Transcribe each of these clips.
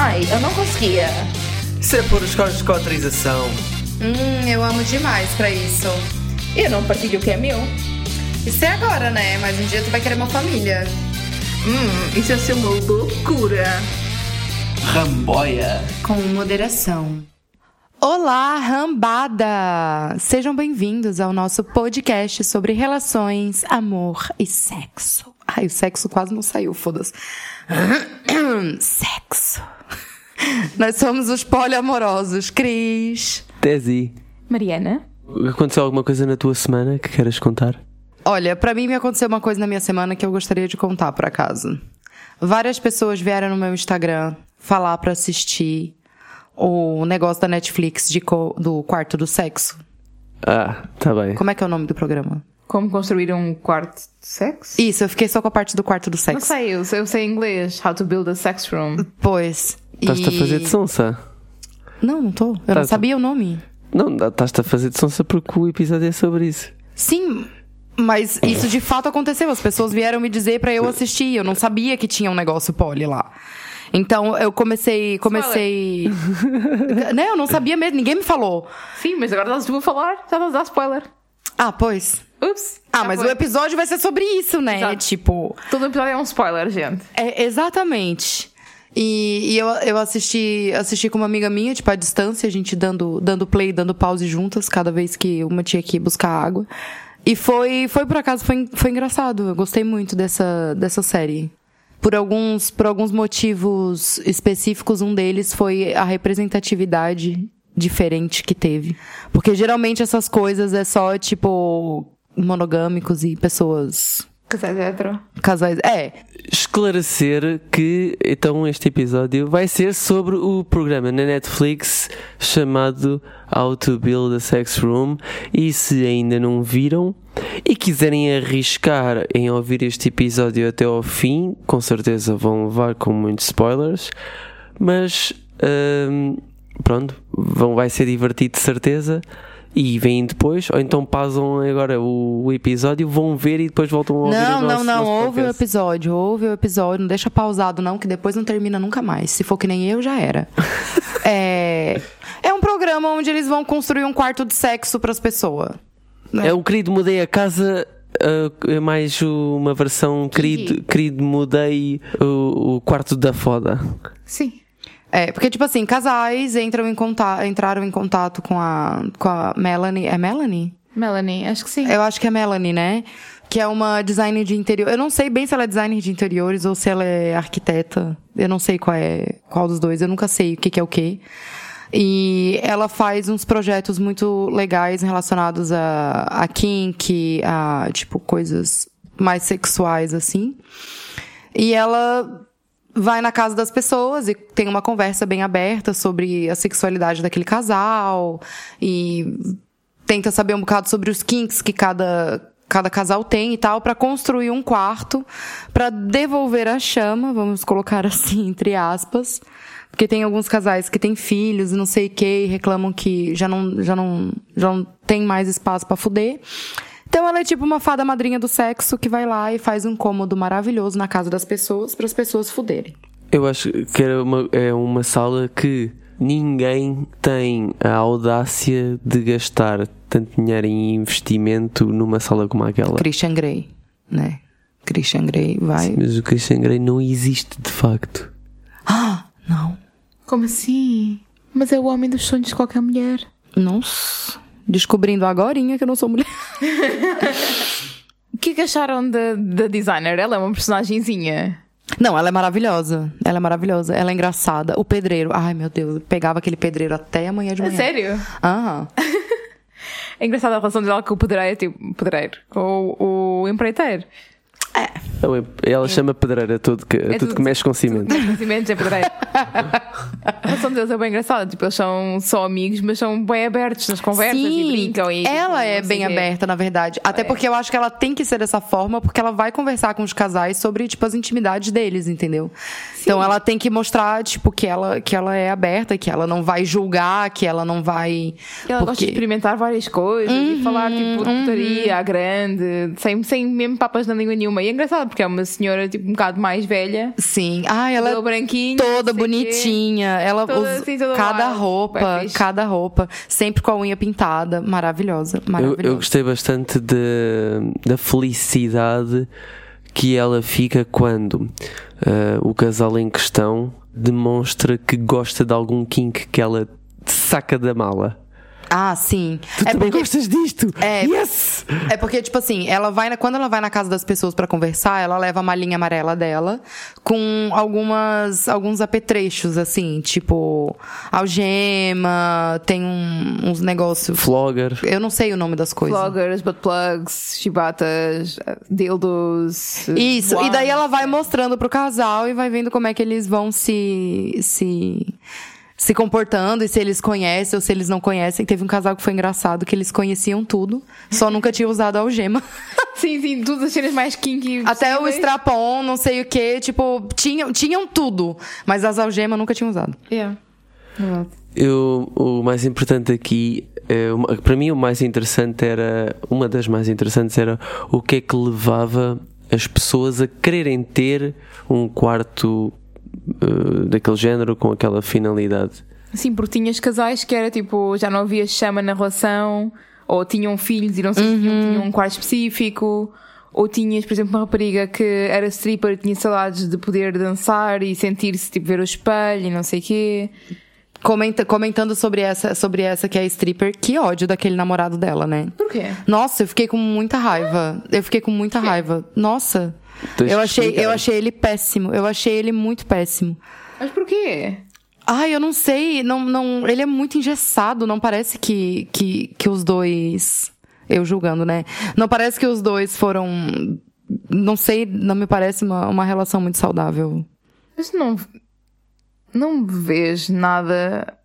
Ai, eu não conseguia. Isso é por autorização. Hum, eu amo demais pra isso. E eu não partilho o que é meu. Isso é agora, né? Mas um dia tu vai querer uma família. Hum, isso ia ser uma loucura. Ramboia. Com moderação. Olá, rambada! Sejam bem-vindos ao nosso podcast sobre relações, amor e sexo. Ai, o sexo quase não saiu, foda-se. Sexo. Nós somos os poliamorosos, Cris. Desi, Mariana? aconteceu alguma coisa na tua semana que queiras contar? Olha, pra mim me aconteceu uma coisa na minha semana que eu gostaria de contar, por acaso. Várias pessoas vieram no meu Instagram falar pra assistir o negócio da Netflix de co- do quarto do sexo. Ah, tá bem. Como é que é o nome do programa? Como construir um quarto de sexo? Isso, eu fiquei só com a parte do quarto do Não sexo. sei, eu sei, eu sei inglês. How to build a sex room. Pois. Estás-te e- a fazer de sonsa? Não, não tô. Eu não Tá- sabia o nome. Não, estás-te a fazer de sonsa porque o episódio é sobre isso. Sim, mas isso de fato aconteceu. As pessoas vieram me dizer pra eu assistir. Eu não sabia que tinha um negócio poli lá. Então eu comecei. Comecei. né, eu não sabia mesmo, ninguém me falou. Sim, mas agora tu a falar, já a dar spoiler. Ah, pois. Ups. Ah, mas foi. o episódio vai ser sobre isso, né? Exato. Tipo. Todo episódio é um spoiler, gente. É, exatamente. E, e eu, eu assisti, assisti com uma amiga minha, tipo, à distância, a gente dando, dando play, dando pause juntas, cada vez que uma tinha que buscar água. E foi, foi por acaso, foi, foi engraçado. Eu gostei muito dessa, dessa série. Por alguns, por alguns motivos específicos, um deles foi a representatividade diferente que teve. Porque geralmente essas coisas é só, tipo, monogâmicos e pessoas. Casais hetero. Casais. É, Esclarecer que então este episódio vai ser sobre o programa na Netflix chamado How to Build a Sex Room e se ainda não viram e quiserem arriscar em ouvir este episódio até ao fim, com certeza vão levar com muitos spoilers, mas hum, pronto, vão, vai ser divertido de certeza. E vêm depois, ou então pausam agora o, o episódio, vão ver e depois voltam a ouvir Não, o não, nosso, não. nosso Ouve o episódio, ouve o episódio. Não deixa pausado, não, que depois não termina nunca mais. Se for que nem eu, já era. é, é um programa onde eles vão construir um quarto de sexo pras pessoas. É o querido mudei a casa. uh, é mais uma versão querido, querido mudei o, o quarto da foda. Sim. É, porque, tipo assim, casais entram em contato, entraram em contato com a, com a Melanie. É Melanie? Melanie, acho que sim. Eu acho que é Melanie, né? Que é uma designer de interior. Eu não sei bem se ela é designer de interiores ou se ela é arquiteta. Eu não sei qual é qual dos dois. Eu nunca sei o que, que é o que. E ela faz uns projetos muito legais relacionados a, a kink, a, tipo, coisas mais sexuais, assim. E ela vai na casa das pessoas e tem uma conversa bem aberta sobre a sexualidade daquele casal e tenta saber um bocado sobre os kinks que cada cada casal tem e tal pra construir um quarto pra devolver a chama, vamos colocar assim entre aspas, porque tem alguns casais que têm filhos e não sei o que e reclamam que já não já não já não tem mais espaço pra fuder. Então ela é tipo uma fada madrinha do sexo que vai lá e faz um cômodo maravilhoso na casa das pessoas para as pessoas fuderem. Eu acho que era uma, é uma sala que ninguém tem a audácia de gastar tanto dinheiro em investimento numa sala como aquela. Christian Grey, né? Christian Grey vai. Mas o Christian Grey não existe de facto. Ah, não. Como assim? Mas é o homem dos sonhos de qualquer mulher. Nossa. Descobrindo agorinha que eu não sou mulher. O que é que acharam da, da designer? Ela é uma personagenzinha. Não, ela é maravilhosa. Ela é maravilhosa. Ela é engraçada. O pedreiro. Ai, meu Deus. Eu pegava aquele pedreiro até amanhã de É manhã. sério? Aham. É engraçada a relação dela com o pedreiro, tipo, pedreiro, com o, o empreiteiro. Não, é- Ela chama pedreira a tudo que, a tudo tudo- que mexe com cimento. Conhecimentos é pedreiro. a relação deles é bem engraçada. Tipo, eles são só amigos, mas são bem abertos nas conversas e brincam. E, ela tipo, é bem aberta, na verdade. Até É. porque eu acho que ela tem que ser dessa forma, porque ela vai conversar com os casais sobre, tipo, as intimidades deles, entendeu? Então ela tem que mostrar, tipo, que ela, que ela é aberta, que ela não vai julgar, que ela não vai. Ela gosta de porque... experimentar várias coisas e falar tipo de putaria à grande, sem, sem mesmo papas na língua nenhuma. E E é engraçado porque é uma senhora tipo um bocado mais velha. Sim. Ah, ela branquinho, toda não sei o quê. bonitinha. Ela Toda usa assim, toda cada wild. roupa, fixe. cada roupa, sempre com a unha pintada, maravilhosa, Eu, maravilhosa. eu gostei bastante de, da felicidade que ela fica quando ah, o casal em questão demonstra que gosta de algum kink que ela saca da mala. Ah, sim. Tu é também porque gostas disto? É. Yes! É porque, tipo assim, ela vai na, quando ela vai na casa das pessoas pra conversar, ela leva a malinha amarela dela com algumas alguns apetrechos, assim, tipo algema, tem um- uns negócios. Flogger. Eu não sei o nome das coisas. Vloggers, butt plugs, chibatas, dildos. Isso, e daí ela vai mostrando pro casal e vai vendo como é que eles vão se. se. Se comportando e se eles conhecem ou se eles não conhecem. Teve um casal que foi engraçado, que eles conheciam tudo, só nunca tinha usado algema. Sim, sim, todas as cenas mais kinky. Até o possíveis. strapon, não sei o que, tipo, tinham, tinham tudo, mas as algemas nunca tinham usado. Yeah. Verdade. Eu, o mais importante aqui, é, uma- para mim, o mais interessante era. Uma das mais interessantes era o que é que levava as pessoas a quererem ter um quarto eh, daquele género com aquela finalidade. Sim, porque tinhas casais que era tipo, já não havia chama na relação, ou tinham filhos e não sei se tinham, tinham um quarto específico, ou tinhas, por exemplo, uma rapariga que era stripper e tinha saudades de poder dançar e sentir-se, tipo, ver o espelho e não sei o quê. Comenta- comentando sobre essa, sobre essa que é a stripper, que ódio daquele namorado dela, né? Por quê? Nossa, eu fiquei com muita raiva. Eu fiquei com muita raiva. Nossa. Eu achei, eu achei ele péssimo. Eu achei ele muito péssimo. Mas porquê? Ai, eu não sei. Não, não, ele é muito engessado. Não parece que, que, que os dois. Eu julgando, né? Não parece que os dois foram. Não sei, não me parece uma, uma relação muito saudável. Mas não. Não vês nada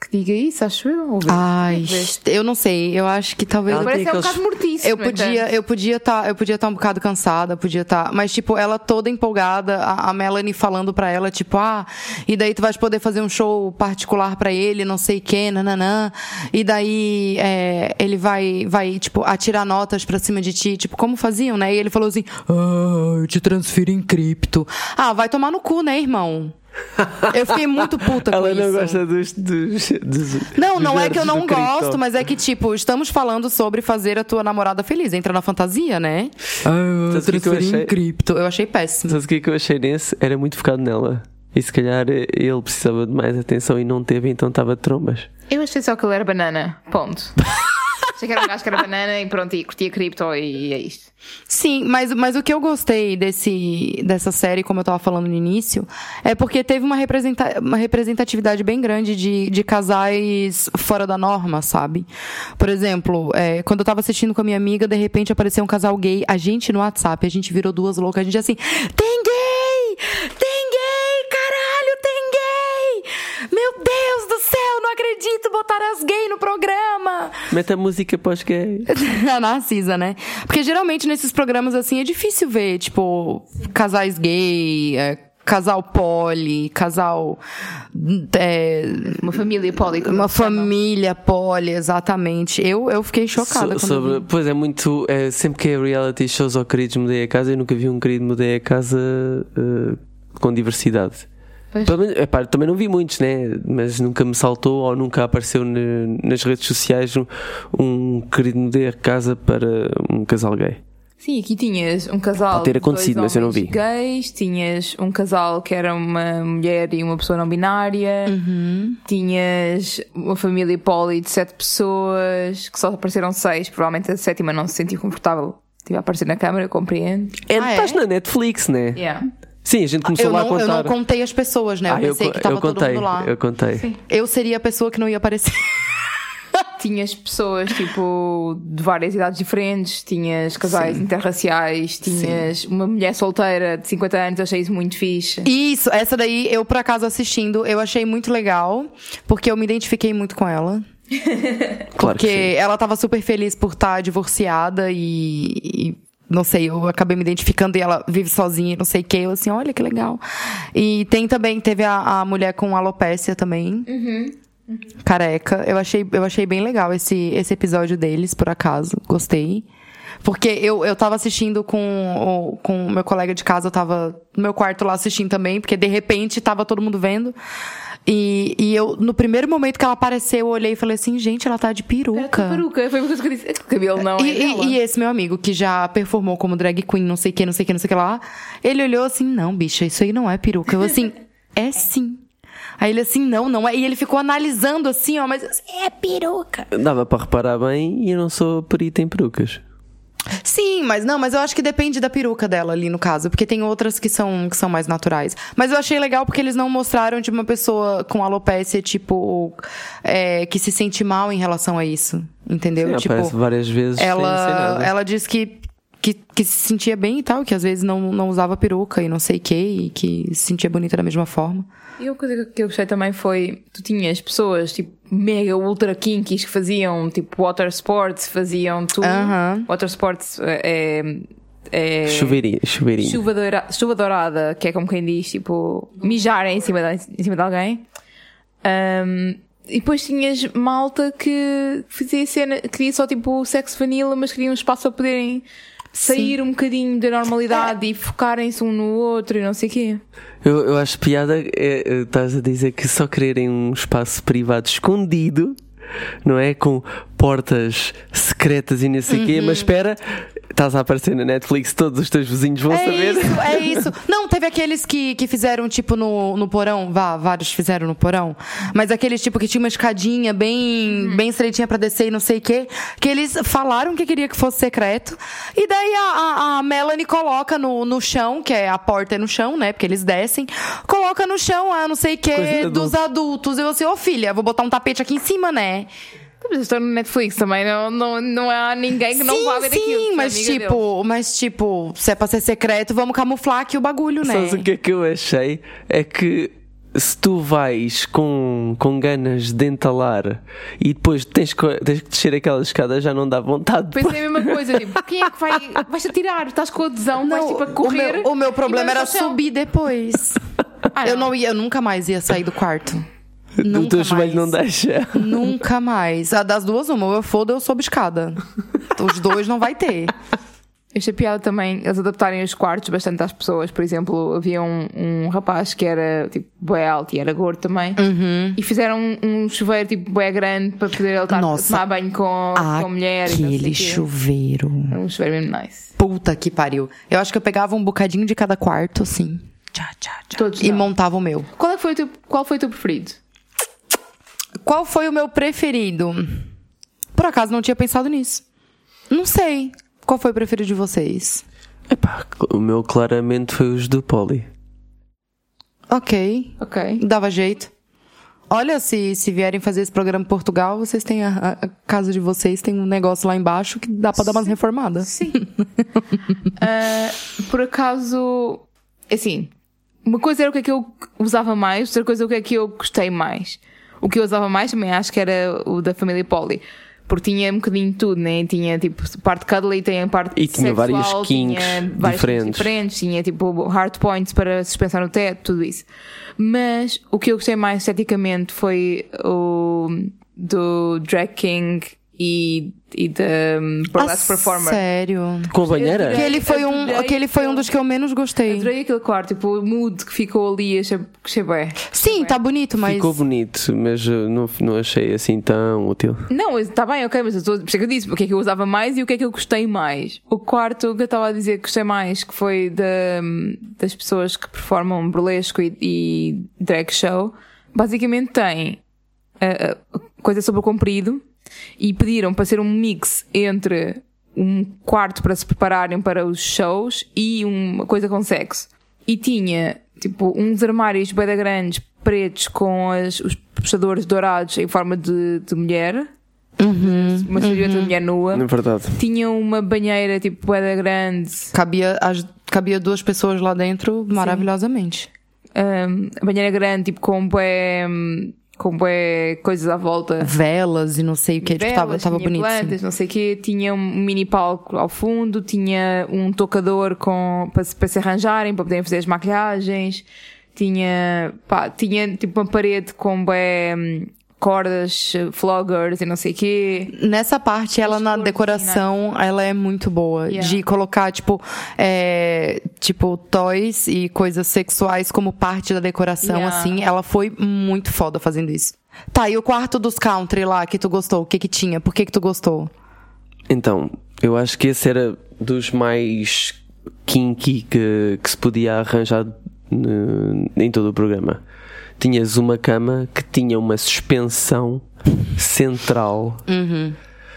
que diga isso, acho eu. Ou? Ai, eu não sei. Eu acho que talvez. Ela eu Parece que é um bocado mortiço. Eu podia, entanto. eu podia estar, eu podia estar um bocado cansada, podia estar, mas tipo, ela toda empolgada, a, a Melanie falando pra ela, tipo, ah, e daí tu vais poder fazer um show particular pra ele, não sei o que, nananã, e daí é, ele vai, vai, tipo, atirar notas pra cima de ti, tipo, como faziam, né? E ele falou assim, ah, eu te transfiro em cripto. Ah, vai tomar no cu, né, irmão? Eu fiquei muito puta com Ela não isso. gosta dos. dos, dos Não, dos não é que eu não gosto, mas é que, tipo, estamos falando sobre fazer a tua namorada feliz. Entra na fantasia, né? Ah, eu transferir achei? em cripto. Eu achei péssimo. Sabe o que que eu achei nesse? Era muito focado nela. E se calhar ele precisava de mais atenção e não teve, então estava de trombas. Eu achei só que ele era banana. Ponto. achei que era um gajo que era banana e pronto, e curtia cripto e é isto. Sim, mas, mas o que eu gostei desse, dessa série, como eu tava falando no início, é porque teve uma, representa uma representatividade bem grande de, de casais fora da norma, sabe? Por exemplo, é, quando eu tava assistindo com a minha amiga, de repente apareceu um casal gay, a gente no WhatsApp, a gente virou duas loucas, a gente assim, tem gay! Tem gay! Caralho, tem gay! Meu Deus do céu, não acredito, botaram as gay no programa! Mete a música pós-gay. a Narcisa, né? Porque geralmente nesses programas assim é difícil ver, tipo, casais gay, é, casal poli, casal. é, Uma família poli. uma família poli, exatamente. Eu, eu fiquei chocada So- sobre, pois é muito. É, sempre que é reality shows ou queridos mudei a casa, eu nunca vi um querido mudei a casa eh, com diversidade. Menos- epá, também não vi muitos, né? Mas nunca me saltou ou nunca apareceu ne- nas redes sociais um, um querido a casa para um casal gay. Sim, aqui tinhas um casal. Pode ter de acontecido, mas eu não vi. Gays, tinhas um casal que era uma mulher e uma pessoa não binária, Uhum. tinhas uma família poli de sete pessoas, que só apareceram seis, provavelmente a sétima não se sentiu confortável. Tive a aparecer na câmara, eu compreendo. É, Ah, é? estás na Netflix, né? Yeah. Sim, a gente começou Eu lá a não, eu contar. não contei as pessoas, né? Eu Ah, pensei co- que tava eu todo contei, mundo lá. Eu contei. Sim. Eu seria a pessoa que não ia aparecer. Tinhas pessoas tipo de várias idades diferentes, tinhas casais interraciais, tinhas uma mulher solteira de 50 anos, eu achei isso muito fixe. Isso, essa daí, eu por acaso assistindo, eu achei muito legal, porque eu me identifiquei muito com ela. Claro Porque que sim. ela tava super feliz por estar divorciada e, e não sei, eu acabei me identificando e ela vive sozinha, não sei o que. Eu assim, olha que legal. E tem também, teve a, a mulher com alopécia também. Careca. Eu achei, eu achei bem legal esse, esse episódio deles, por acaso. Gostei. Porque eu, eu tava assistindo com o com o meu colega de casa, eu tava no meu quarto lá assistindo também, porque de repente tava todo mundo vendo. E, e eu, no primeiro momento que ela apareceu, eu olhei e falei assim, gente, ela tá de peruca. com peruca. Foi uma coisa que eu disse. Cabelo não E, é e- dela. e esse meu amigo, que já performou como drag queen, não sei o que, não sei o que, não sei o que lá, ele olhou assim, não, bicha, isso aí não é peruca. Eu assim, é sim. Aí ele assim, não, não é. E ele ficou analisando assim, ó, mas assim, é peruca. Dava para reparar bem e eu não sou perito em perucas. Sim, mas não, mas eu acho que depende da peruca dela ali no caso, porque tem outras que são, que são mais naturais. Mas eu achei legal porque eles não mostraram de uma pessoa com alopecia, tipo, é, que se sente mal em relação a isso. Entendeu? Sim, tipo, várias vezes ela, ela disse que, que, que se sentia bem e tal, que às vezes não, não usava peruca e não sei o que, e que se sentia bonita da mesma forma. E uma coisa que eu gostei também foi, tu tinhas pessoas, tipo, mega ultra kinkies que faziam, tipo, water sports, faziam tudo. Aham. Water sports é... é Chuveirinho, chuveirinho. chuva, doura, chuva dourada, que é como quem diz, tipo, mijar em cima de, em cima de alguém. Ahm, e depois tinhas malta que fazia cena, queria só tipo sexo vanilla, mas queria um espaço para poderem sair um bocadinho da normalidade e focarem-se um no outro e não sei o quê. Eu, eu acho piada, é, é, estás a dizer que só quererem um espaço privado escondido, não é? Com portas secretas e não sei o Uhum. quê, mas espera, estás a aparecer na Netflix, todos os teus vizinhos vão É saber. isso, é isso. Não, teve aqueles que, que fizeram, tipo, no, no porão. Vá, vários fizeram no porão. Mas aqueles, tipo, que tinha uma escadinha bem, bem estreitinha pra descer e não sei o quê. Que eles falaram que queria que fosse secreto. E daí a, a, a Melanie coloca no, no chão, que é a porta é no chão, né? Porque eles descem. Coloca no chão, ah, não sei o Coisa quê, adulto. dos adultos. Eu assim, ô filha, vou botar um tapete aqui em cima, né? Mas estão no Netflix também, não, não, não há ninguém que não sim, vá ver sim, aquilo. é mas tipo, mas tipo, se é pra ser secreto, vamos camuflar aqui o bagulho, né? Sabes o que é que eu achei? É que se tu vais com, com ganas de entalar e depois tens, que- tens que descer aquelas escadas, já não dá vontade. de Pensei a mesma coisa, tipo, quem é que vai. Vais atirar, estás com a adesão, vais tipo a correr. O meu, o meu problema era subir depois. Ah, Eu não ia, eu nunca mais ia sair do quarto. Nunca o teu joelho mais. não deixa. Nunca mais. A das duas, uma. Ou eu foda ou eu sob escada. Os dois não vai ter. Achei piada também eles adaptarem os quartos bastante às pessoas. Por exemplo, havia um, um rapaz que era tipo bué alto e era gordo também. Uhum. E fizeram um, um chuveiro tipo bué grande para poder ele estar a Nossa. tomar banho com, com a mulher. não sei Aquele chuveiro. Era um chuveiro mesmo nice. Puta que pariu. Eu acho que eu pegava um bocadinho de cada quarto, assim. Tchá, tchá, tchá. Todos e não. montava o meu. Qual, é foi o teu, qual foi o teu preferido? Qual foi o meu preferido? Por acaso não tinha pensado nisso. Não sei. Qual foi o preferido de vocês? Epá, o meu claramente foi os do Poli. Ok. Ok. Dava jeito. Olha, se, se vierem fazer esse programa em Portugal, vocês têm a, a- casa de vocês, tem um negócio lá embaixo que dá pra dar umas reformadas. Sim. Ah, por acaso, assim, uma coisa era o que é que eu usava mais, outra coisa é o que é que eu gostei mais. O que eu usava mais também acho que era o da família Polly. Porque tinha um bocadinho de tudo, né? Tinha tipo parte cuddly, tinha parte E tinha sexual, vários kinks tinha diferentes. diferentes, tinha tipo hard points para suspensar no teto, tudo isso. Mas o que eu gostei mais esteticamente foi o do Drag King e, e da um, Burlesque Performer. Sério. Com a banheira? Que ele foi um, que ele foi um dos que eu menos gostei. Adorei aquele quarto, tipo, o mood que ficou ali, achei, achei bem. Sim, tá bonito, mas. Ficou bonito, mas não, não achei assim tão útil. Não, está bem, ok, mas eu estou, por isso é que eu disse o que é que eu usava mais e o que é que eu gostei mais. O quarto que eu estava a dizer que gostei mais, que foi da, das pessoas que performam burlesco e, e drag show, basicamente tem a, a coisa sobre o comprido e pediram para ser um mix entre um quarto para se prepararem para os shows e uma coisa com sexo. E tinha, tipo, uns armários bem grandes, pretos, com as, os puxadores dourados em forma de, de mulher. Uma silhueta de mulher nua. Na verdade. Tinha uma banheira, tipo, bué grande. Cabia, as- cabia duas pessoas lá dentro maravilhosamente. hum, a banheira grande, tipo, com hum, com bué coisas à volta. Velas e não sei o que. Tipo, tava, Velas, tava tinha bonito. sim. plantas, não sei o quê. Tinha um mini palco ao fundo, tinha um tocador com, para, se- para se arranjarem, para poderem fazer as maquilhagens. Tinha, pá, tinha tipo uma parede com bué, hum, cordas, eh, floggers e não sei o quê. Nessa parte, ela na decoração, ela é muito boa. Yeah. De colocar, tipo, é, tipo, toys e coisas sexuais como parte da decoração, Yeah. assim. Ela foi muito foda fazendo isso. Tá, e o quarto dos country lá que tu gostou? O que que tinha? Por que que tu gostou? Então, eu acho que esse era dos mais kinky que, que se podia arranjar no- em todo o programa. Tinhas uma cama que tinha uma suspensão central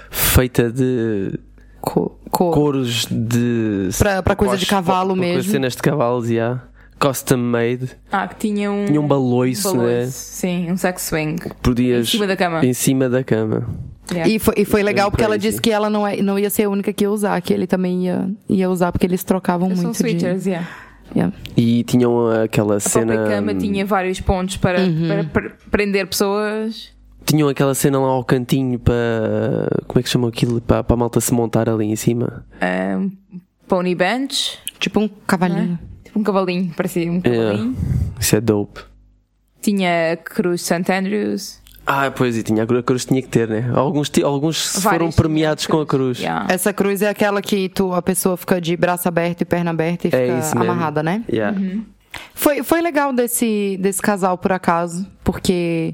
feita de Co cor. couros de. Pra coisa de cavalo pra- pra mesmo. cenas de cavalos, já. Custom made. Ah, que tinha um. Tinha um baloiço, né? Sim, um sex swing. Podias. Em cima da cama. Em cima da cama. Yeah. E foi, e foi legal porque ela disse que ela não, é, não ia ser a única que ia usar, que ele também ia, ia usar, porque eles trocavam São muito switchers, de... yeah. Yeah. E tinham aquela A cena. própria cama tinha vários pontos para, Uhum. para pre- prender pessoas. Tinham aquela cena lá ao cantinho para. Como é que chamam aquilo? Para, para a malta se montar ali em cima. Um, pony bench. Tipo um cavalinho. Tipo um cavalinho, parecia um Yeah. cavalinho. Isso é dope. Tinha Cruz St. Andrews. Ah, pois, e tinha, a cruz tinha que ter, né? Alguns, ti- alguns Vários foram premiados com a cruz. Yeah. Essa cruz é aquela que tu, a pessoa fica de braço aberto e perna aberta e É fica amarrada, né? Yeah. Foi, foi legal desse, desse casal, por acaso, porque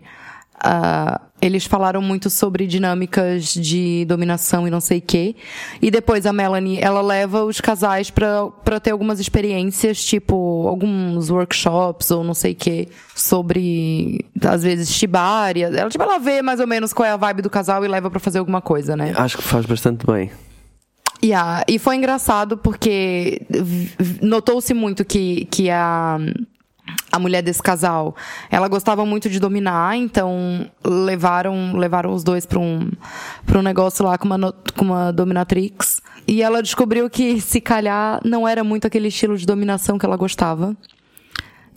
ah, eles falaram muito sobre dinâmicas de dominação e não sei o quê. E depois a Melanie, ela leva os casais pra ter algumas experiências, tipo, alguns workshops ou não sei o quê, sobre, às vezes, shibari. Ela, tipo, ela vê mais ou menos qual é a vibe do casal e leva pra fazer alguma coisa, né? Acho que faz bastante bem. Yeah, e foi engraçado porque notou-se muito que, que a, a mulher desse casal, ela gostava muito de dominar, então levaram, levaram os dois para um, pra um negócio lá com uma, com uma dominatrix. E ela descobriu que, se calhar, não era muito aquele estilo de dominação que ela gostava.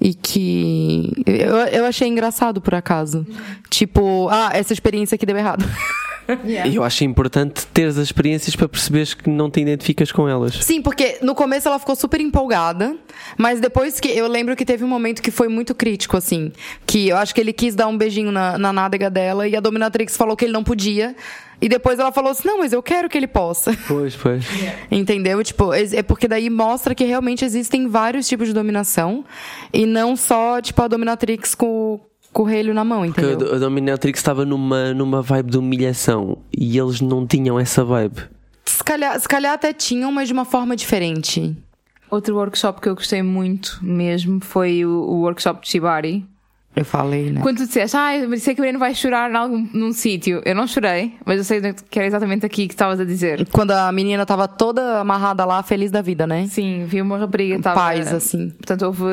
E que eu, eu achei engraçado, por acaso. Tipo, ah, essa experiência aqui deu errado. E eu acho importante teres as experiências para perceberes que não te identificas com elas. Sim, porque no começo ela ficou super empolgada, mas depois que. Eu lembro que teve um momento que foi muito crítico, assim. Que eu acho que ele quis dar um beijinho na, na nádega dela e a Dominatrix falou que ele não podia. E depois ela falou assim: não, mas eu quero que ele possa. Pois, pois. Entendeu? Tipo, é é porque daí mostra que realmente existem vários tipos de dominação e não só, tipo, a Dominatrix com, com o relho na mão, Porque entendeu? a Dominatrix estava numa, numa vibe de humilhação e eles não tinham essa vibe. Se calhar, se calhar até tinham, mas de uma forma diferente. Outro workshop que eu gostei muito mesmo foi o, o workshop de Shibari. Eu falei, né? Quando tu disseste, ah, mas sei que a Breno vai chorar em algum, num sítio. Eu não chorei, mas eu sei que era exatamente aqui que estavas a dizer. Quando a menina tava toda amarrada lá, feliz da vida, né? Sim, vi uma rapariga estava. Paz, assim. Portanto, houve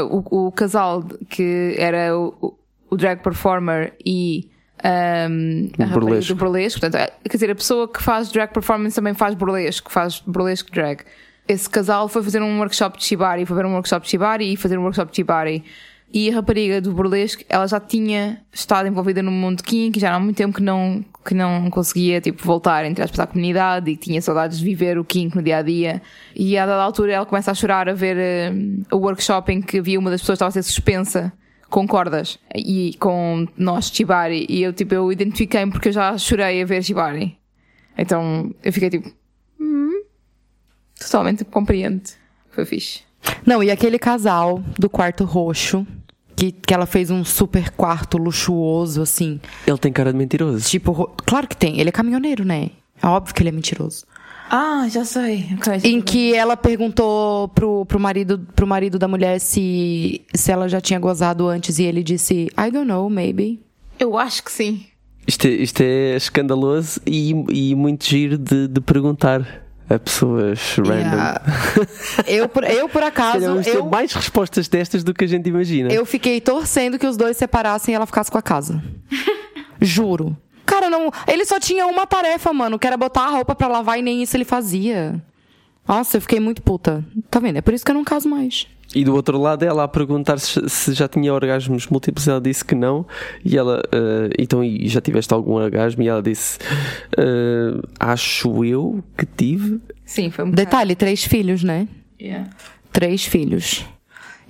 o, o casal que era o, o- drag performer e um, a burlesco. do burlesco. Portanto, é- quer dizer, a pessoa que faz drag performance também faz burlesco, faz burlesco drag. Esse casal foi fazer um workshop de Shibari, foi ver um workshop de Shibari e fazer um workshop de Shibari. E a rapariga do burlesco, ela já tinha estado envolvida no mundo kink, já há muito tempo que não, que não conseguia, tipo, voltar, entre aspas, à comunidade e tinha saudades de viver o kink no dia a dia. E a dada altura ela começa a chorar a ver eh, o workshop em que havia uma das pessoas que estava a ser suspensa com cordas e com nós Shibari. E eu, tipo, eu identifiquei-me porque eu já chorei a ver Shibari. Então eu fiquei tipo, hum, totalmente compreende. Foi fixe. Não, e aquele casal do quarto roxo, que, que ela fez um super quarto luxuoso, assim. Ele tem cara de mentiroso. Tipo, ro- claro que tem. Ele é caminhoneiro, né? É óbvio que ele é mentiroso. Ah, já sei. Em que ela perguntou pro, pro, marido, pro marido da mulher se, se ela já tinha gozado antes e ele disse, I don't know, maybe. Eu acho que sim. Isto é, isto é escandaloso e, e muito giro de, de perguntar a pessoas random. Yeah. eu, por, eu, por acaso, Vamos ter eu, mais respostas destas do que a gente imagina. eu fiquei torcendo que os dois separassem e ela ficasse com a casa. Juro. Cara, não. Ele só tinha uma tarefa, mano, que era botar a roupa pra lavar e nem isso ele fazia. Nossa, eu fiquei muito puta. Tá vendo? É por isso que eu não caso mais. E do outro lado, ela a perguntar se, se já tinha orgasmos múltiplos, ela disse que não. E ela, eh, então, e já tiveste algum orgasmo? E ela disse, eh, acho eu que tive. Sim, foi um bocado. Detalhe, três filhos, né? Yeah. Três filhos.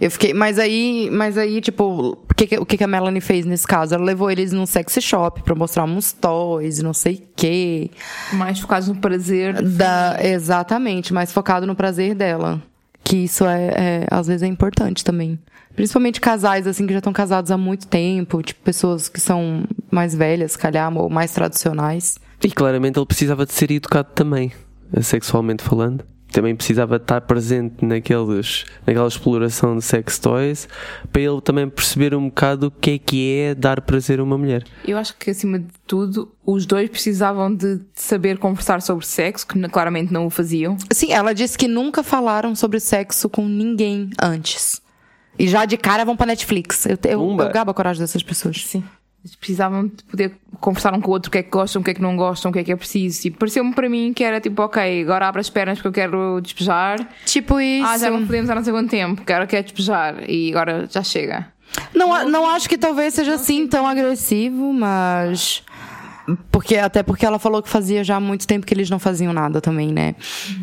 Eu fiquei, mas aí, mas aí, tipo, o que, que- o que, que a Melanie fez nesse caso? Ela levou eles num sexy shop pra mostrar uns toys e não sei o quê. Mais focados no prazer. Da, exatamente, mais focado no prazer dela. Que isso é, é, às vezes é importante também. Principalmente casais, assim, que já estão casados há muito tempo, tipo, pessoas que são mais velhas, calhar, ou mais tradicionais. E claramente ele precisava de ser educado também, sexualmente falando. Também precisava estar presente naqueles, naquela exploração de sex toys para ele também perceber um bocado o que é que é dar prazer a uma mulher. Eu acho que, acima de tudo, os dois precisavam de saber conversar sobre sexo, que claramente não o faziam. Sim, ela disse que nunca falaram sobre sexo com ninguém antes. E já de cara vão pra Netflix. Eu, eu, eu gabo a coragem dessas pessoas. Sim. Eles precisavam de poder conversar um com o outro o que é que gostam, o que é que não gostam, o que é que é preciso. Tipo, pareceu-me para mim que era tipo, ok, agora abre as pernas porque eu quero despejar. Tipo isso. Ah, já não podemos há não sei quanto tempo, quero quero despejar. E agora já chega. Não, a- não acho que talvez seja assim tão agressivo, mas. Porque, até porque ela falou que fazia já há muito tempo que eles não faziam nada também, né?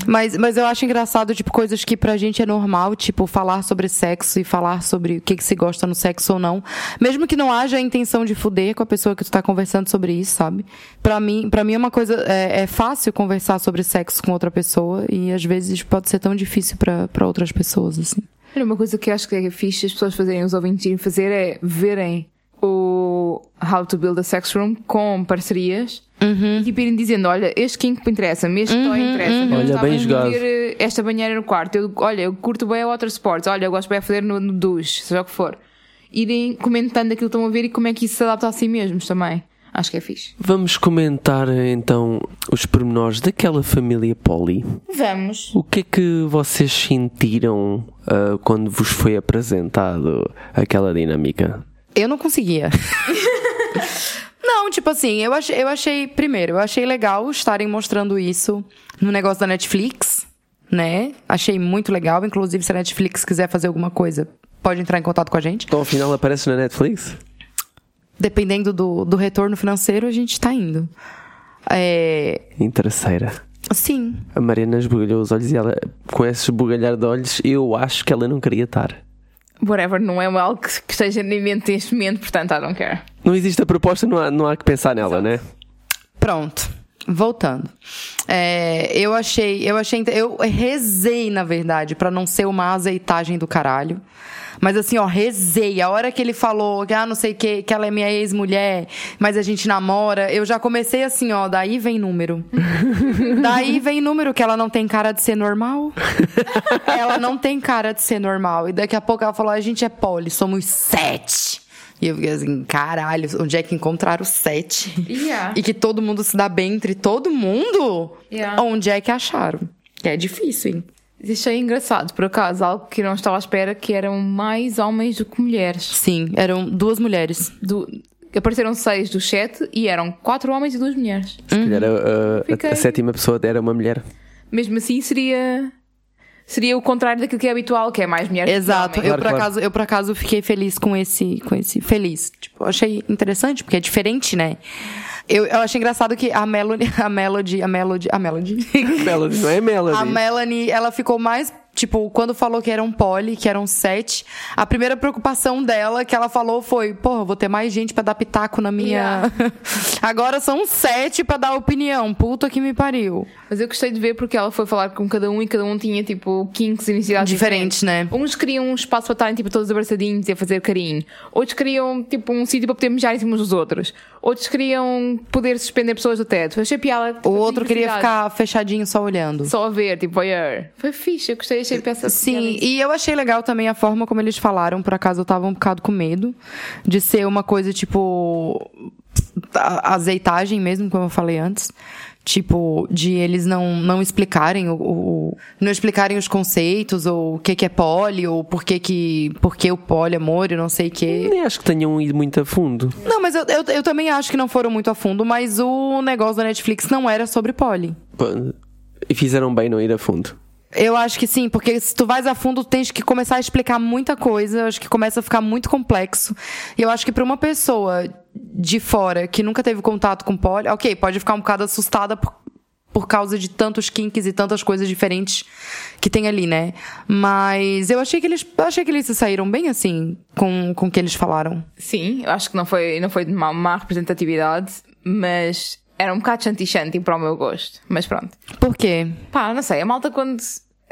Mas, mas eu acho engraçado, tipo, coisas que pra gente é normal, tipo, falar sobre sexo e falar sobre o que, que se gosta no sexo ou não. Mesmo que não haja a intenção de fuder com a pessoa que tu tá conversando sobre isso, sabe? Pra mim, pra mim é uma coisa. É, é fácil conversar sobre sexo com outra pessoa e às vezes pode ser tão difícil pra outras pessoas, assim. Uma coisa que eu acho que é fixe as pessoas fazerem, os ouvintes fazer é verem o How to Build a Sex Room com parcerias e tipo irem dizendo: Olha, este kink me interessa-me, este toy interessa-me. Eu Olha, bem jogado. eh, esta banheira no quarto. Eu, olha, eu curto bem a water sports. Olha, eu gosto bem de fazer no, no duche, seja o que for. Irem comentando aquilo que estão a ver e como é que isso se adapta a si mesmos também. Acho que é fixe. Vamos comentar então os pormenores daquela família Polly. Vamos. O que é que vocês sentiram ah, quando vos foi apresentado aquela dinâmica? Eu não conseguia. não, tipo assim, eu achei, eu achei. Primeiro, eu achei legal estarem mostrando isso no negócio da Netflix, né? Achei muito legal. Inclusive, se a Netflix quiser fazer alguma coisa, pode entrar em contato com a gente. Então, ao final aparece na Netflix? Dependendo do, do retorno financeiro, a gente tá indo. É. Interesseira. Sim. A Mariana esbugalhou os olhos e ela, com esse esbugalhar de olhos, eu acho que ela não queria estar. Whatever, não é algo que que esteja na mente neste momento, portanto, I don't care. Não existe a proposta, não há, não há que pensar nela, né? Pronto. Voltando. É, eu achei, eu achei, eu rezei na verdade pra não ser uma azeitagem do caralho. Mas assim, ó, rezei. A hora que ele falou que, ah, não sei o que, que ela é minha ex-mulher, mas a gente namora, eu já comecei assim, ó, daí vem número. daí vem número que ela não tem cara de ser normal. ela não tem cara de ser normal. E daqui a pouco ela falou, a gente é poli, somos sete. E eu fiquei assim, caralho, onde é que encontraram sete? Yeah. E que todo mundo se dá bem entre todo mundo? Yeah. Onde é que acharam? Que é difícil, hein? Achei engraçado, por acaso, algo que não estava à espera, que eram mais homens do que mulheres. Sim, eram duas mulheres. Do- apareceram seis dos sete e eram quatro homens e duas mulheres. Se calhar a, a- Fiquei- a sétima pessoa era uma mulher. Mesmo assim, seria seria o contrário daquilo que é habitual, que é mais mulheres. Exato. Que Eu por, claro. acaso, eu, por acaso, fiquei feliz com esse. Com esse feliz. Tipo, achei interessante, porque é diferente, né? Eu, eu achei engraçado que a Melody. A Melody. A Melody. A Melody. Melody, não é Melody? A Melanie, ela ficou mais, tipo, quando falou que eram poli, que eram sete, a primeira preocupação dela que ela falou foi, porra, eu vou ter mais gente pra dar pitaco na minha. Agora são sete pra dar opinião. Puta que me pariu. Mas eu gostei de ver porque ela foi falar com cada um e cada um tinha tipo kinks e necessidades Diferentes, né? Uns queriam um espaço para estarem tipo todos abraçadinhos e a fazer carinho. Outros queriam tipo um sítio para poder mijar em cima dos outros. Outros queriam poder suspender pessoas do teto. Achei piada. O outro queria ficar fechadinho só olhando. só a ver, tipo, voyeur. Foi fixe, eu gostei, achei peça Sim, e eu achei legal também a forma como eles falaram. Por acaso eu tava um bocado com medo de ser uma coisa tipo. azeitagem mesmo, como eu falei antes. Tipo, de eles não, não explicarem o, o- não explicarem os conceitos, ou o que, que é poli, ou por que, que, por que o poliamor e não sei o quê. Nem acho que tenham ido muito a fundo. Não, mas eu, eu, eu também acho que não foram muito a fundo, mas o negócio da Netflix não era sobre poli. E fizeram bem não ir a fundo. Eu acho que sim, porque se tu vais a fundo, tu tens que começar a explicar muita coisa. Eu acho que começa a ficar muito complexo. E eu acho que para uma pessoa de fora que nunca teve contato com poli, ok, pode ficar um bocado assustada por, por causa de tantos kinks e tantas coisas diferentes que tem ali, né? Mas eu achei que eles, achei que eles se saíram bem assim com, com o que eles falaram. Sim, eu acho que não foi, não foi má, má representatividade, mas era um bocado chanty-chanty para o meu gosto. Mas pronto. Por quê? Pá, não sei, a malta quando.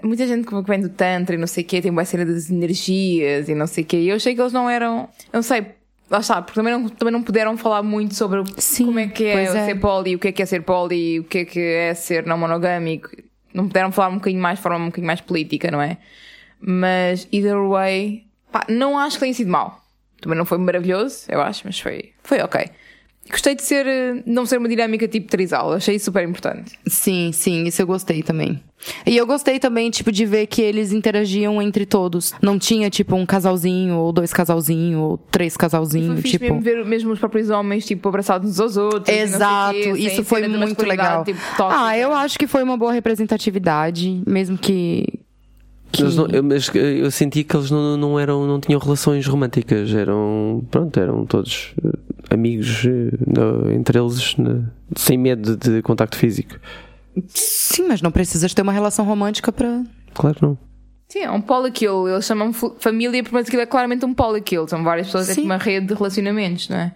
Muita gente que vem do Tantra e não sei o quê, tem uma cena das energias e não sei o quê. E eu achei que eles não eram. Eu não sei, lá está, porque também não, também não puderam falar muito sobre Sim, como é que é, é. ser poli, o que é que é ser poli, o que é que é ser não monogâmico. Não puderam falar um bocadinho mais, de forma um bocadinho mais política, não é? Mas, either way, pá, não acho que tenha sido mau. Também não foi maravilhoso, eu acho, mas foi, foi ok. Gostei de ser, eh, não ser uma dinâmica tipo trisal, achei super importante. Sim, sim, isso eu gostei também. E eu gostei também, tipo, de ver que eles interagiam entre todos. Não tinha, tipo, um casalzinho, ou dois casalzinhos, ou três casalzinhos, tipo. mesmo ver mesmo os próprios homens, tipo, abraçados uns aos outros. Exato, quê, isso foi muito legal. tipo, tóxica. ah, eu acho que foi uma boa representatividade, mesmo que. que... Não- eu, mas eu senti que eles não, não eram, não tinham relações românticas, eram, pronto, eram todos eh, amigos eh, no- entre eles, né, sem medo de contacto físico. Sim, mas não precisas ter uma relação romântica pra. Claro, não. Sim, é um polykill. Eles chamam família, mas aquilo é claramente um polykill. São várias pessoas, é Sim. tipo uma rede de relacionamentos, não é?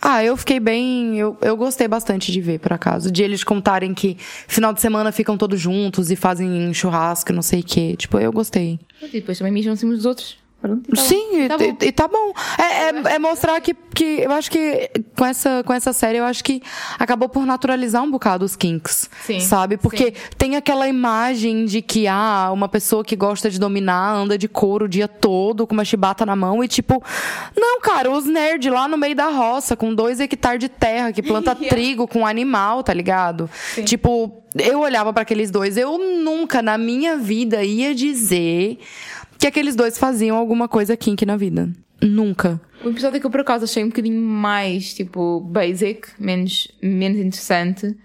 Ah, eu fiquei bem. Eu, eu gostei bastante de ver, por acaso. De eles contarem que final de semana ficam todos juntos e fazem churrasco, não sei o quê. Tipo, eu gostei. E depois também mijam cima dos outros. Pronto, tá. Sim, e Tá e- bom. e tá bom. É, é, é mostrar que, que eu acho que com essa, com essa série, eu acho que acabou por naturalizar um bocado os kinks. Sim, Sabe? Porque tem aquela imagem de que, ah, uma pessoa que gosta de dominar anda de couro o dia todo, com uma chibata na mão, e tipo, não, cara, os nerds lá no meio da roça, com dois hectares de terra, que planta trigo com animal, tá ligado? Tipo, eu olhava pra aqueles dois, eu nunca na minha vida ia dizer que aqueles dois faziam alguma coisa kink na vida. Nunca. O episódio que eu por acaso achei um bocadinho mais, tipo, basic, menos, menos interessante,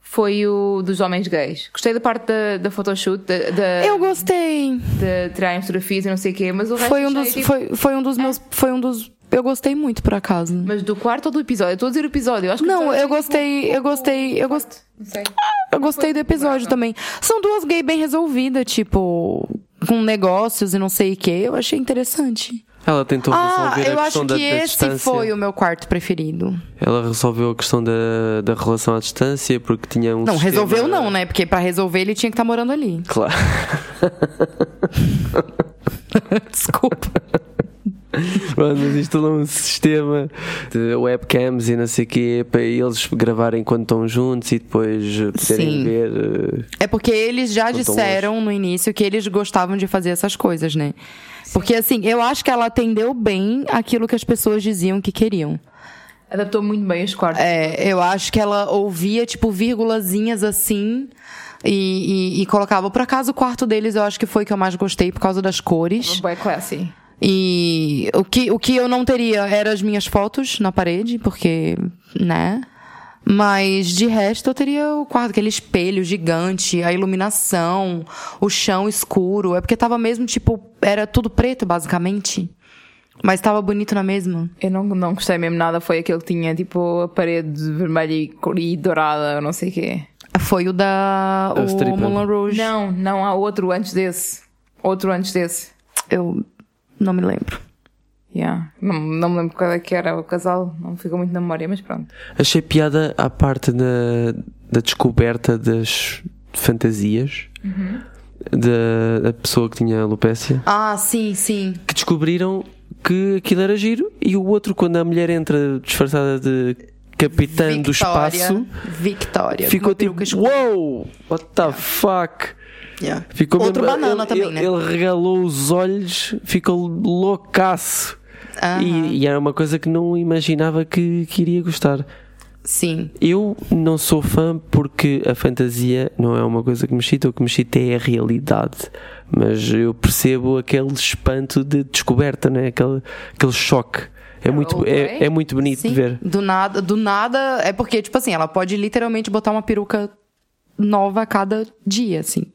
foi o dos homens gays. Gostei da parte da, da photoshoot, da, da, Eu gostei. de tirarem fotografias e não sei o quê, mas o resto Foi um achei, dos, tipo, foi, foi um dos meus, foi um dos, eu gostei muito por acaso. Mas do quarto ou do episódio? Eu estou a dizer o episódio. Eu acho que Não, eu achei, gostei, tipo, eu gostei, eu gostei. Não sei. Eu gostei do episódio também. São duas gays bem resolvidas, tipo, com negócios e não sei o que. Eu achei interessante. Ela tentou Ah, resolver eu a acho questão da, que da esse distância. foi o meu quarto preferido. Ela resolveu a questão da, da relação à distância porque tinha um Não, sistema- resolveu não, né? Porque pra resolver ele tinha que estar morando ali. Claro. Desculpa. Pronto, mas isto é um sistema de webcams e não sei o quê para eles gravarem quando estão juntos e depois poderem Sim. ver. eh, É porque eles já disseram no início que eles gostavam de fazer essas coisas, né? Porque assim, eu acho que ela atendeu bem aquilo que as pessoas diziam que queriam. Adaptou muito bem os quartos. É, eu acho que ela ouvia, tipo, vírgulazinhas assim. E, e, e colocava. Por acaso, o quarto deles eu acho que foi que eu mais gostei por causa das cores. Bem classy. E o que, o que eu não teria eram as minhas fotos na parede, porque, né? Mas de resto eu teria o quarto, aquele espelho gigante, a iluminação, o chão escuro. É porque tava mesmo, tipo, era tudo preto, basicamente. Mas tava bonito na mesma. Eu não, não gostei mesmo nada. Foi aquele que tinha tipo a parede vermelha e, cor- e dourada, ou não sei o quê. Foi o da o stripper. Moulin Rouge. Não, não, há outro antes desse. Outro antes desse. Eu não me lembro. Yeah. Não, não me lembro qual é que era o casal, não me ficou muito na memória, mas pronto. Achei piada à parte da, da descoberta das fantasias da, da pessoa que tinha alopecia Ah, sim, sim. que descobriram que aquilo era giro e o outro, quando a mulher entra disfarçada de capitã do espaço, Victória. ficou tipo. Wow, what the fuck? Yeah. Ficou Outro mesmo- banana ele, também, ele, né? Ele regalou os olhos, ficou loucaço. Aham. E, e era uma coisa que não imaginava que, que iria gostar. Sim. Eu não sou fã porque a fantasia não é uma coisa que me excita, o que me excita é a realidade. Mas eu percebo aquele espanto de descoberta, né? aquele, aquele choque. É muito, é, é muito bonito Sim. de ver. Do nada, do nada. É porque, tipo assim, ela pode literalmente botar uma peruca nova a cada dia, assim.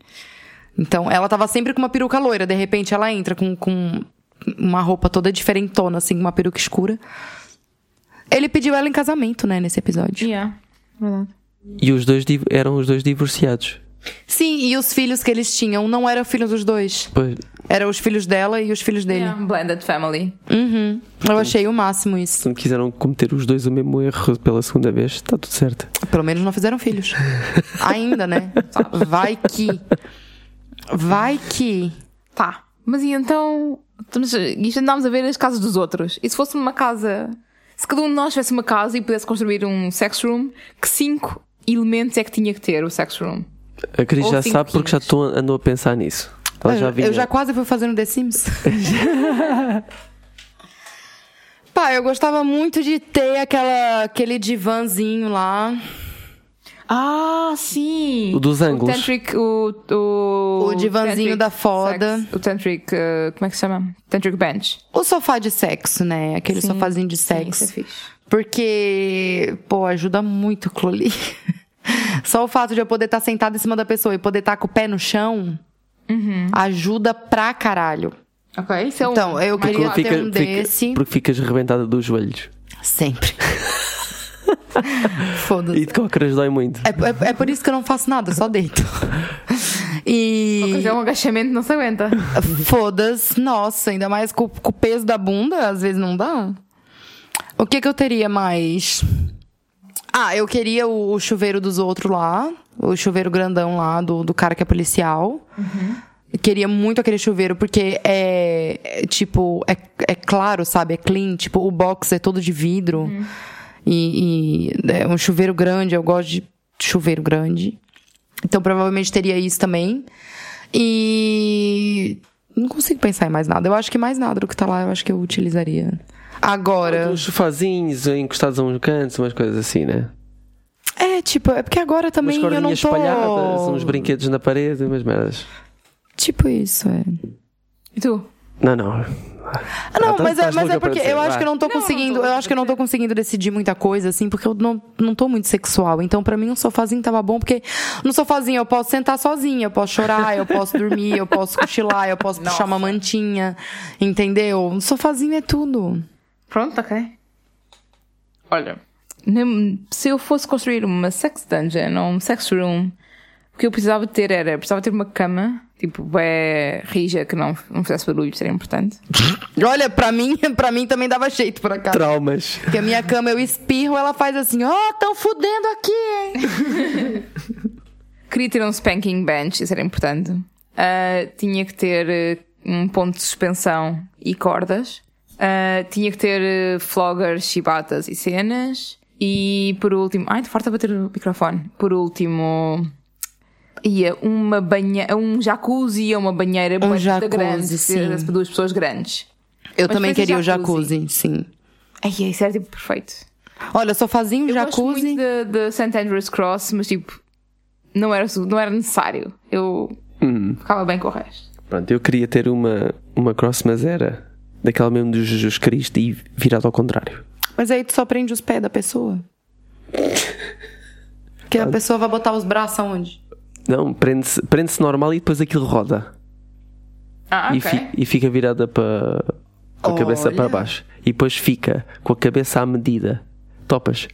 Então, ela tava sempre com uma peruca loira. De repente, ela entra com, com uma roupa toda diferentona, assim, uma peruca escura. Ele pediu ela em casamento, né, nesse episódio. Yeah, verdade. E os dois eram os dois divorciados. Sim, e os filhos que eles tinham não eram filhos dos dois. Pois, Eram os filhos dela e os filhos dele. Yeah, blended family. Uhum. Eu achei o máximo isso. se não quiseram cometer os dois o mesmo erro pela segunda vez, está tudo certo. Pelo menos não fizeram filhos. Ainda, né? Vai que. Vai que. Tá. Mas e então. estamos- Isto andámos a ver as casas dos outros. E se fosse uma casa. Se cada um de nós tivesse uma casa e pudesse construir um sex room, que cinco elementos é que tinha que ter o sex room? A Cris já sabe porque já estou, andou a pensar nisso. Ela já vinha. Eu já quase fui fazendo The Sims. Pá, eu gostava muito de ter aquela, aquele divãzinho lá. Ah, sim! O dos ângulos. O tantric, o... O, O divãzinho tantric da foda. sex- o tantric, uh, como é que se chama? Tantric bench. O sofá de sexo, né? Aquele Sim. sofazinho de Sim, sexo. isso é. Porque, pô, ajuda muito ali. Só o fato de eu poder estar sentada em cima da pessoa e poder estar com o pé no chão ajuda pra caralho. Ok, isso é um... Então, eu queria ter um desse. porque ficas rebentada dos joelhos. Sempre. Foda-se. E de cócoras dói muito. É, é, é por isso que eu não faço nada, só deito. E. É um agachamento, não se aguenta. Foda-se, nossa, ainda mais com, com o peso da bunda, às vezes não dá. O que que eu teria mais? Ah, eu queria o, o chuveiro dos outros lá, o chuveiro grandão lá do, do cara que é policial. Eu Queria muito aquele chuveiro, porque é, é, tipo, é, é claro, sabe? É clean, tipo, o box é todo de vidro. E, e é um chuveiro grande, eu gosto de chuveiro grande. Então provavelmente teria isso também. E não consigo pensar em mais nada. Eu acho que mais nada do que tá lá, eu acho que eu utilizaria. Agora. Uns sofazinhos encostados a uns cantos, umas coisas assim, né? É, tipo, é porque agora Umas também eu não tô. espalhadas, uns brinquedos na parede, umas merdas. Tipo isso, é. E tu? Não, não. Ah, não, tá- mas, é, mas é para porque dizer, eu acho que eu não tô Não, não conseguindo. tô eu acho que eu não tô conseguindo decidir muita coisa, assim, porque eu não, não tô muito sexual. Então, pra mim, um sofazinho tava bom, porque no sofazinho eu posso sentar sozinha, eu posso chorar, eu posso dormir, eu posso cochilar, eu posso puxar uma mantinha. Entendeu? Um sofazinho é tudo. Pronto, ok. Olha, se eu fosse construir uma sex dungeon ou um sex room, o que eu precisava ter era, precisava ter uma cama, tipo, é rija, que não, não fizesse barulho, seria importante. Olha, pra mim, pra mim também dava jeito por acaso. Traumas. Porque a minha cama eu espirro, ela faz assim, ó, oh, tão fudendo aqui, hein? Queria ter um spanking bench, isso era importante. Ah, tinha que ter eh, um ponto de suspensão e cordas. Ah, tinha que ter eh, floggers, chibatas e cenas. E por último. Ai, farta bater o microfone. Por último. Ia uma banha, um jacuzzi uma banheira Um jacuzzi, grande, sim. para duas pessoas grandes. Eu Mas também queria o jacuzzi. jacuzzi, sim. Ai, isso era tipo perfeito. Olha, sofazinho, Eu gosto jacuzzi. muito de, de St. Andrew's Cross, mas tipo, não era, não era necessário. Eu Hum. ficava bem com o resto. Pronto, eu queria ter uma, uma cross, mas era daquela mesmo do Jesus Cristo e virado ao contrário. Mas aí tu só prende os pés da pessoa. Porque a pessoa vai botar os braços aonde? Não, prende-se prende normal e depois aquilo roda. Ah, E, ok. fi- e fica virada para com a cabeça Olha. para baixo. E depois fica com a cabeça à medida. Topas?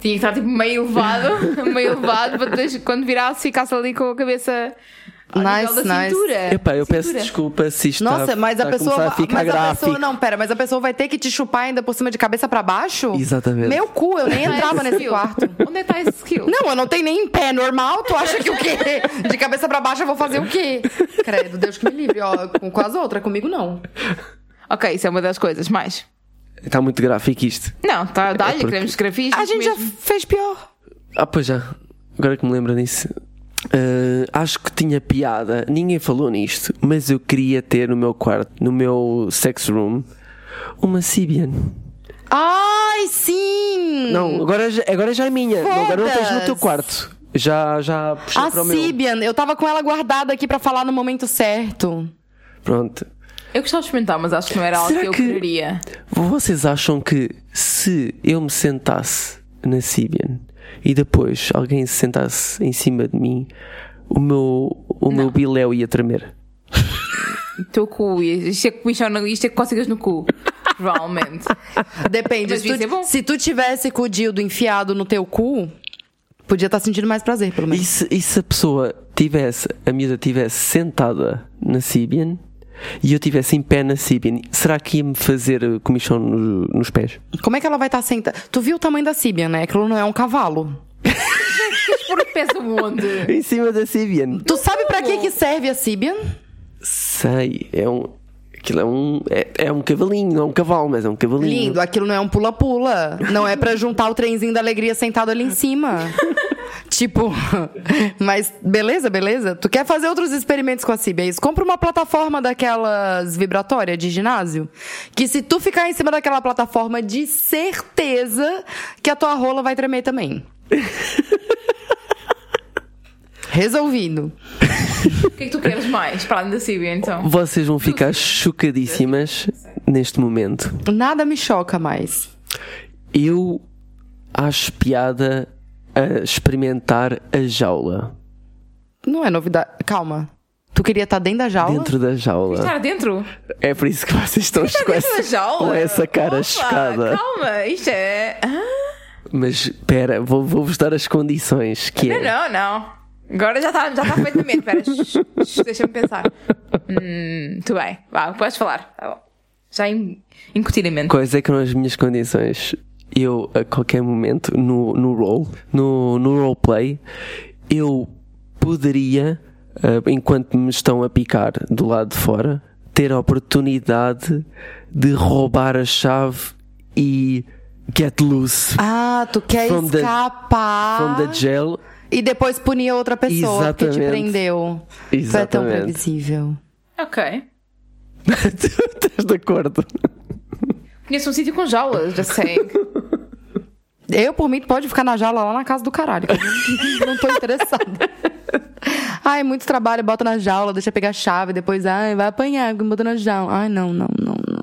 Tinha que estar tipo meio elevado, meio elevado, para depois, quando virasse, ficasse ali com a cabeça ao Nice, nível da nice. cintura. Epá, eu peço Cintura. desculpa se isto Nossa, está, mas a está pessoa. a ficar mas a pessoa. Não, pera, mas a pessoa vai ter que te chupar ainda por cima de cabeça pra baixo? Exatamente. Meu cu, eu nem é entrava esse nesse skill? quarto. Onde é está esse skill? Não, eu não tenho nem em pé normal. Tu acha que o quê? De cabeça pra baixo eu vou fazer o quê? Credo, Deus que me livre. Ó, com, com as outras, comigo não. Ok, isso é uma das coisas. Mais? Está muito gráfico isto. Não, tá, dá-lhe, porque- queremos grafismos A gente já mesmo. fez pior. Ah, pois já. Agora que me lembro disso. Ah, acho que tinha piada. Ninguém falou nisto. Mas eu queria ter no meu quarto, no meu sex room, uma Sibian. Ai, sim! Não, agora, já- agora já é minha. Não, agora não tens no teu quarto. Já, já puxei A para o meu. Sibian, eu tava com ela guardada aqui pra falar no momento certo. Pronto. Eu gostava de experimentar, mas acho que não era algo que eu que- quereria. Vocês acham que se eu me sentasse na Sibian e depois alguém se sentasse em cima de mim, o meu, o meu biléu ia tremer? Teu cu, isto é comichão, no- isto é cócegas no cu. Provavelmente. Depende. Se é tu, bom. se tu tivesse com o dildo enfiado no teu cu, Podia estar sentindo mais prazer, pelo E menos. se, e se a pessoa tivesse, a miúda tivesse sentada na Sibian e eu tivesse em pé na Sibian, será que ia-me fazer uh, comichão no- nos pés? Como é que ela vai estar sentada? Tu viu o tamanho da Sibian, né? Aquilo não é um cavalo. Por pés aonde? Em cima da Sibian. Tu sabe pra que que serve a Sibian? Sei, é um. Aquilo é um. É, é um cavalinho, não é um cavalo, mas é um cavalinho. Lindo, aquilo não é um pula-pula. Não é pra juntar o trenzinho da alegria sentado ali em cima. tipo, mas beleza, beleza. Tu quer fazer outros experimentos com a é isso? Compra uma plataforma daquelas vibratórias de ginásio. Que se tu ficar em cima daquela plataforma, de certeza que a tua rola vai tremer também. Resolvido. O que é que tu queres mais para da Síbia, então? Vocês vão ficar chocadíssimas neste momento. Nada me choca mais. Eu acho piada a experimentar a jaula. Não é novidade. Calma. Tu queria estar dentro da jaula? Dentro da jaula. Estar dentro? É por isso que vocês estão com Dentro da essa, jaula? com essa cara Opa, chocada. Calma, isto é. Ah, Mas espera, vou- vou-vos dar as condições que Não, é. não, não. Agora já está já tá feito na mente. Espera, shh, deixa-me pensar. Hum, tu bem, vá, podes falar. Tá bom. Já in- incutir a mente. Quais é que eram as minhas condições? Eu, a qualquer momento, no, no role, no, no roleplay, eu poderia, ah, enquanto me estão a picar do lado de fora, ter a oportunidade de roubar a chave e get loose Ah, tu quer From the- escapar. from the jail. E depois punir a outra pessoa que te Exatamente. prendeu. Tu é tão Exatamente. previsível. Ok. tu estás de acordo? Conheço um sítio com jaulas, já sei. Eu, por mim, pode ficar na jaula lá na casa do caralho. eu não tô interessada. Ai, muito trabalho, bota na jaula, deixa pegar a chave, depois, ai, vai apanhar, bota na jaula. Ai, não, não, não, não.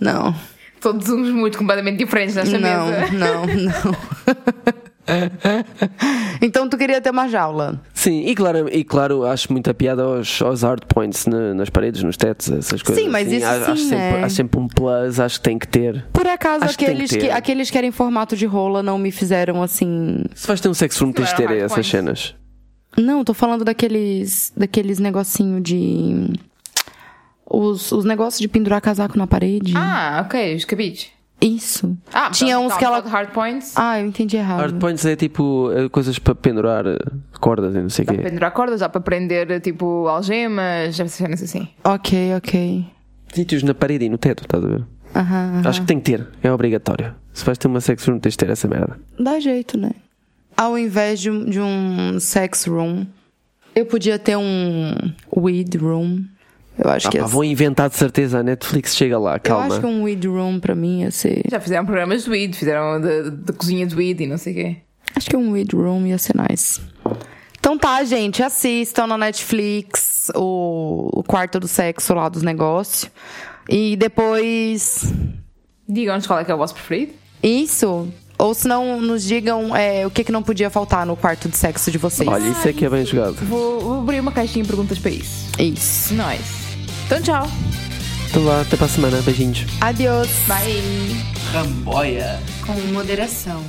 Não, Todos uns muito completamente diferentes nesta não, mesa. não, não. então tu queria ter uma jaula. Sim, e claro, e claro acho muita piada aos, aos hard points na- nas paredes, nos tetos, essas coisas. Sim, mas assim. isso acho, sim, acho sempre, acho sempre um plus, acho que tem que ter. Por acaso, Acho aqueles que que, aqueles que eram em formato de rola não me fizeram assim. Se vais ter um sex room, tens de ter essas points. cenas. Não, tô falando daqueles. daqueles negocinho de. Os, os negócios de pendurar casaco na parede. Ah, ok, os cabides. Isso. Ah, Tinha então, uns tá, que ela. de hard points. Ah, eu entendi errado. Hard points é tipo eh, coisas para pendurar eh, cordas e não sei o Dá para quê. pendurar cordas, dá para prender tipo algemas, cenas assim. Ok, ok. Sítios na parede e no teto, estás a ver? Aham, aham. Acho que tem que ter, é obrigatório. Se vais ter uma sex room, tens de ter essa merda. Dá jeito, né? Ao invés de de um sex room, eu podia ter um weed room. Eu acho Ah, que pá, ia vou inventar de certeza, a Netflix chega lá, Eu calma. acho que um weed room pra mim ia ser. Já fizeram programas de weed, fizeram de cozinha de weed e não sei o quê. Acho que um weed room ia ser nice. Então tá, gente, assistam na Netflix o, o quarto do sexo lá dos negócios. E depois. Digam-nos qual é que é o vosso preferido. Isso. Ou se não, nos digam é, o que, que não podia faltar no quarto de sexo de vocês. Olha, isso é que é bem jogado. Vou, vou abrir uma caixinha de perguntas para isso. Isso. Nice. Então tchau. Então vá, até para a semana, beijinhos. Adiós. Bye. Ramboia. Com moderação.